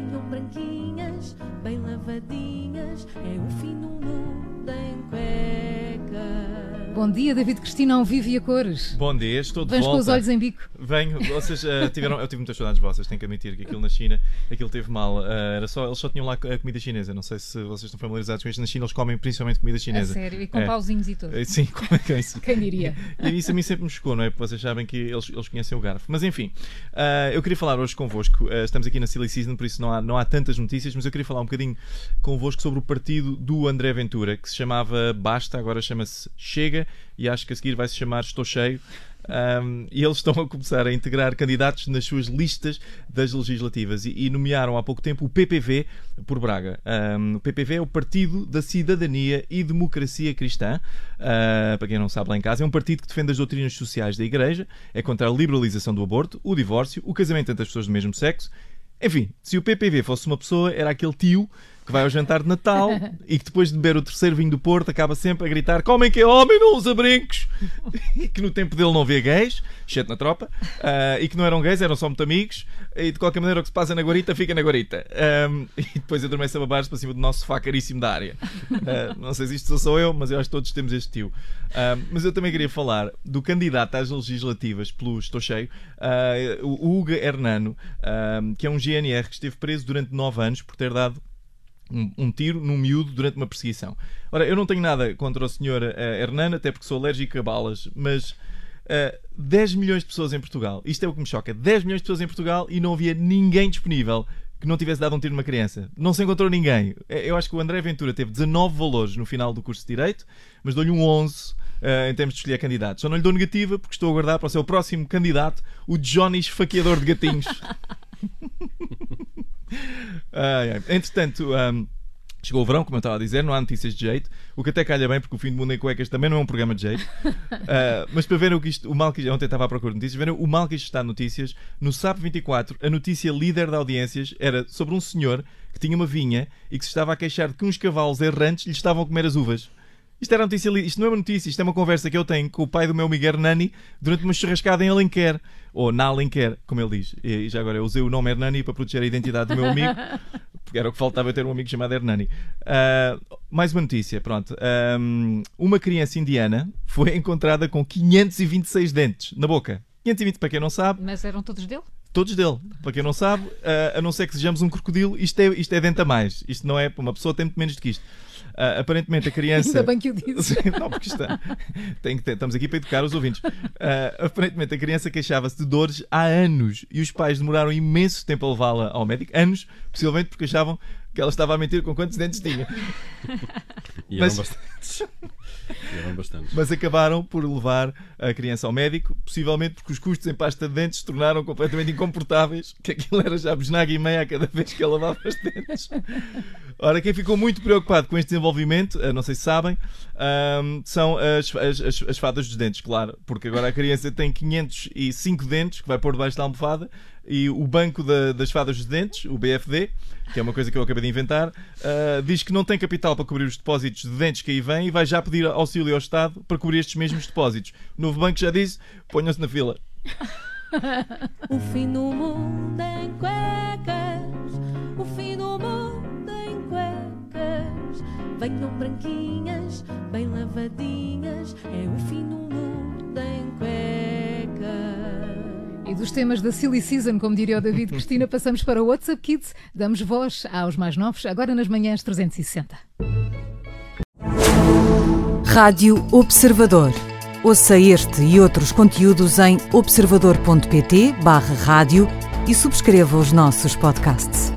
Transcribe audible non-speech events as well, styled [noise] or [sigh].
Venham branquinhas, bem lavadinhas, é o fim Bom dia, David Cristina, ao vivo e a cores. Bom dia, estou de Vens volta. com os olhos em bico. Venho, vocês eh, tiveram. Eu tive muitas saudades vossas, tenho que admitir que aquilo na China, aquilo teve mal. Eh, era só, eles só tinham lá a comida chinesa. Não sei se vocês estão familiarizados com isto. Na China eles comem principalmente comida A chinesa. sério, e com É. pauzinhos e tudo. Eh, Sim, como é que é isso? Quem diria? E isso a mim sempre me chocou, não é? Porque vocês sabem que eles, eles conhecem o garfo. Mas enfim, ah, eu queria falar hoje convosco. estamos aqui na Silly Season, por isso não há, não há tantas notícias, mas eu queria falar um bocadinho convosco sobre o partido do André Ventura, que se chamava Basta, agora chama-se Chega, e acho que a seguir vai se chamar Estou Cheio. Um, e eles estão a começar a integrar candidatos nas suas listas das legislativas e, e nomearam há pouco tempo o PPV por Braga. Um, o PPV é o Partido da Cidadania e Democracia Cristã. Uh, para quem não sabe lá em casa, é um partido que defende as doutrinas sociais da Igreja, é contra a liberalização do aborto, o divórcio, o casamento entre as pessoas do mesmo sexo. Enfim, se o PPV fosse uma pessoa, era aquele tio que vai ao jantar de Natal [laughs] e que depois de beber o terceiro vinho do Porto acaba sempre a gritar: Comem que é homem, não usa brincos! [laughs] e que no tempo dele não vê gays, exceto na tropa, ah, e que não eram gays, eram só muito amigos, e de qualquer maneira o que se passa na guarita fica na guarita. Ahm, [laughs] e depois adormece a babar-se para cima do nosso sofá caríssimo da área. Ah, não sei se isto sou só eu, mas eu acho que todos temos este tio. Ahm, mas eu também queria falar do candidato às legislativas pelo Estou Cheio, ah, o Hugo Hernano, que é um GNR que esteve preso durante nove anos por ter dado um, um tiro num miúdo durante uma perseguição. Ora, eu não tenho nada contra o senhor eh, Hernano, até porque sou alérgico a balas, mas eh, 10 milhões de pessoas em Portugal, isto é o que me choca, 10 milhões de pessoas em Portugal e não havia ninguém disponível que não tivesse dado um tiro numa criança. Não se encontrou ninguém. Eh, Eu acho que o André Ventura teve 19 valores no final do curso de Direito, mas dou-lhe um 11 eh, em termos de escolher candidatos. Só não lhe dou negativa porque estou a aguardar para o seu próximo candidato, o Johnny Esfaqueador de Gatinhos. [laughs] Ai, ai. Entretanto, ahm, chegou o verão, como eu estava a dizer, não há notícias de jeito, o que até calha bem, porque o fim do mundo em cuecas também não é um programa de jeito. [laughs] Ah, mas para verem o, que isto, o mal que ontem estava à procura de notícias, verem o mal que isto está de notícias, no SAP 24, a notícia líder de audiências era sobre um senhor que tinha uma vinha e que se estava a queixar de que uns cavalos errantes lhe estavam a comer as uvas. Isto era notícia, isto não é uma notícia, isto é uma conversa que eu tenho com o pai do meu Miguel Hernani durante uma churrascada em Alenquer, ou na Alenquer, como ele diz. E já agora eu usei o nome Hernani para proteger a identidade do meu amigo, [laughs] porque era o que faltava ter um amigo chamado Hernani. Ah, mais uma notícia, pronto. Ahm, uma criança indiana foi [laughs] encontrada com 526 dentes na boca. 520, para quem não sabe, Mas eram todos dele? Todos dele. Para quem não sabe, ah, a não ser que sejamos um crocodilo, isto é, isto é dente a mais. Isto não é, uma pessoa tem muito menos do que isto. Ah, aparentemente a criança. Ainda bem que o disse. [laughs] Não, porque está. Tem que ter- estamos aqui para educar os ouvintes. Ah, aparentemente a criança queixava-se de dores há anos e os pais demoraram imenso tempo a levá-la ao médico. Anos, possivelmente porque achavam que ela estava a mentir com quantos dentes tinha. E Mas- eram bastantes. Eram bastantes. Mas acabaram por levar a criança ao médico, possivelmente porque os custos em pasta de dentes se tornaram completamente incomportáveis, que aquilo era já besnaga e meia cada vez que ela lavava os dentes. Ora, quem ficou muito preocupado com este desenvolvimento, ah, não sei se sabem, são as, as, as fadas dos dentes, claro, porque agora a criança tem 505 dentes que vai pôr debaixo da almofada e o Banco da- das Fadas dos Dentes, o BFD, que é uma coisa que eu acabei de inventar, ah, diz que não tem capital para cobrir os depósitos de dentes que aí vêm e vai já pedir auxílio ao Estado para cobrir estes mesmos depósitos. O novo banco já disse: ponham-se na fila. O fim do mundo em cuecas, o fim do mundo em cuecas. Venham branquinhas, bem lavadinhas, é o fim do dos temas da Silly Season, como diria o David Cristina, [laughs] passamos para o WhatsApp Kids. Damos voz aos mais novos, agora nas manhãs 360. Rádio Observador. Ouça este e outros conteúdos em observador.pt/barra rádio e subscreva os nossos podcasts.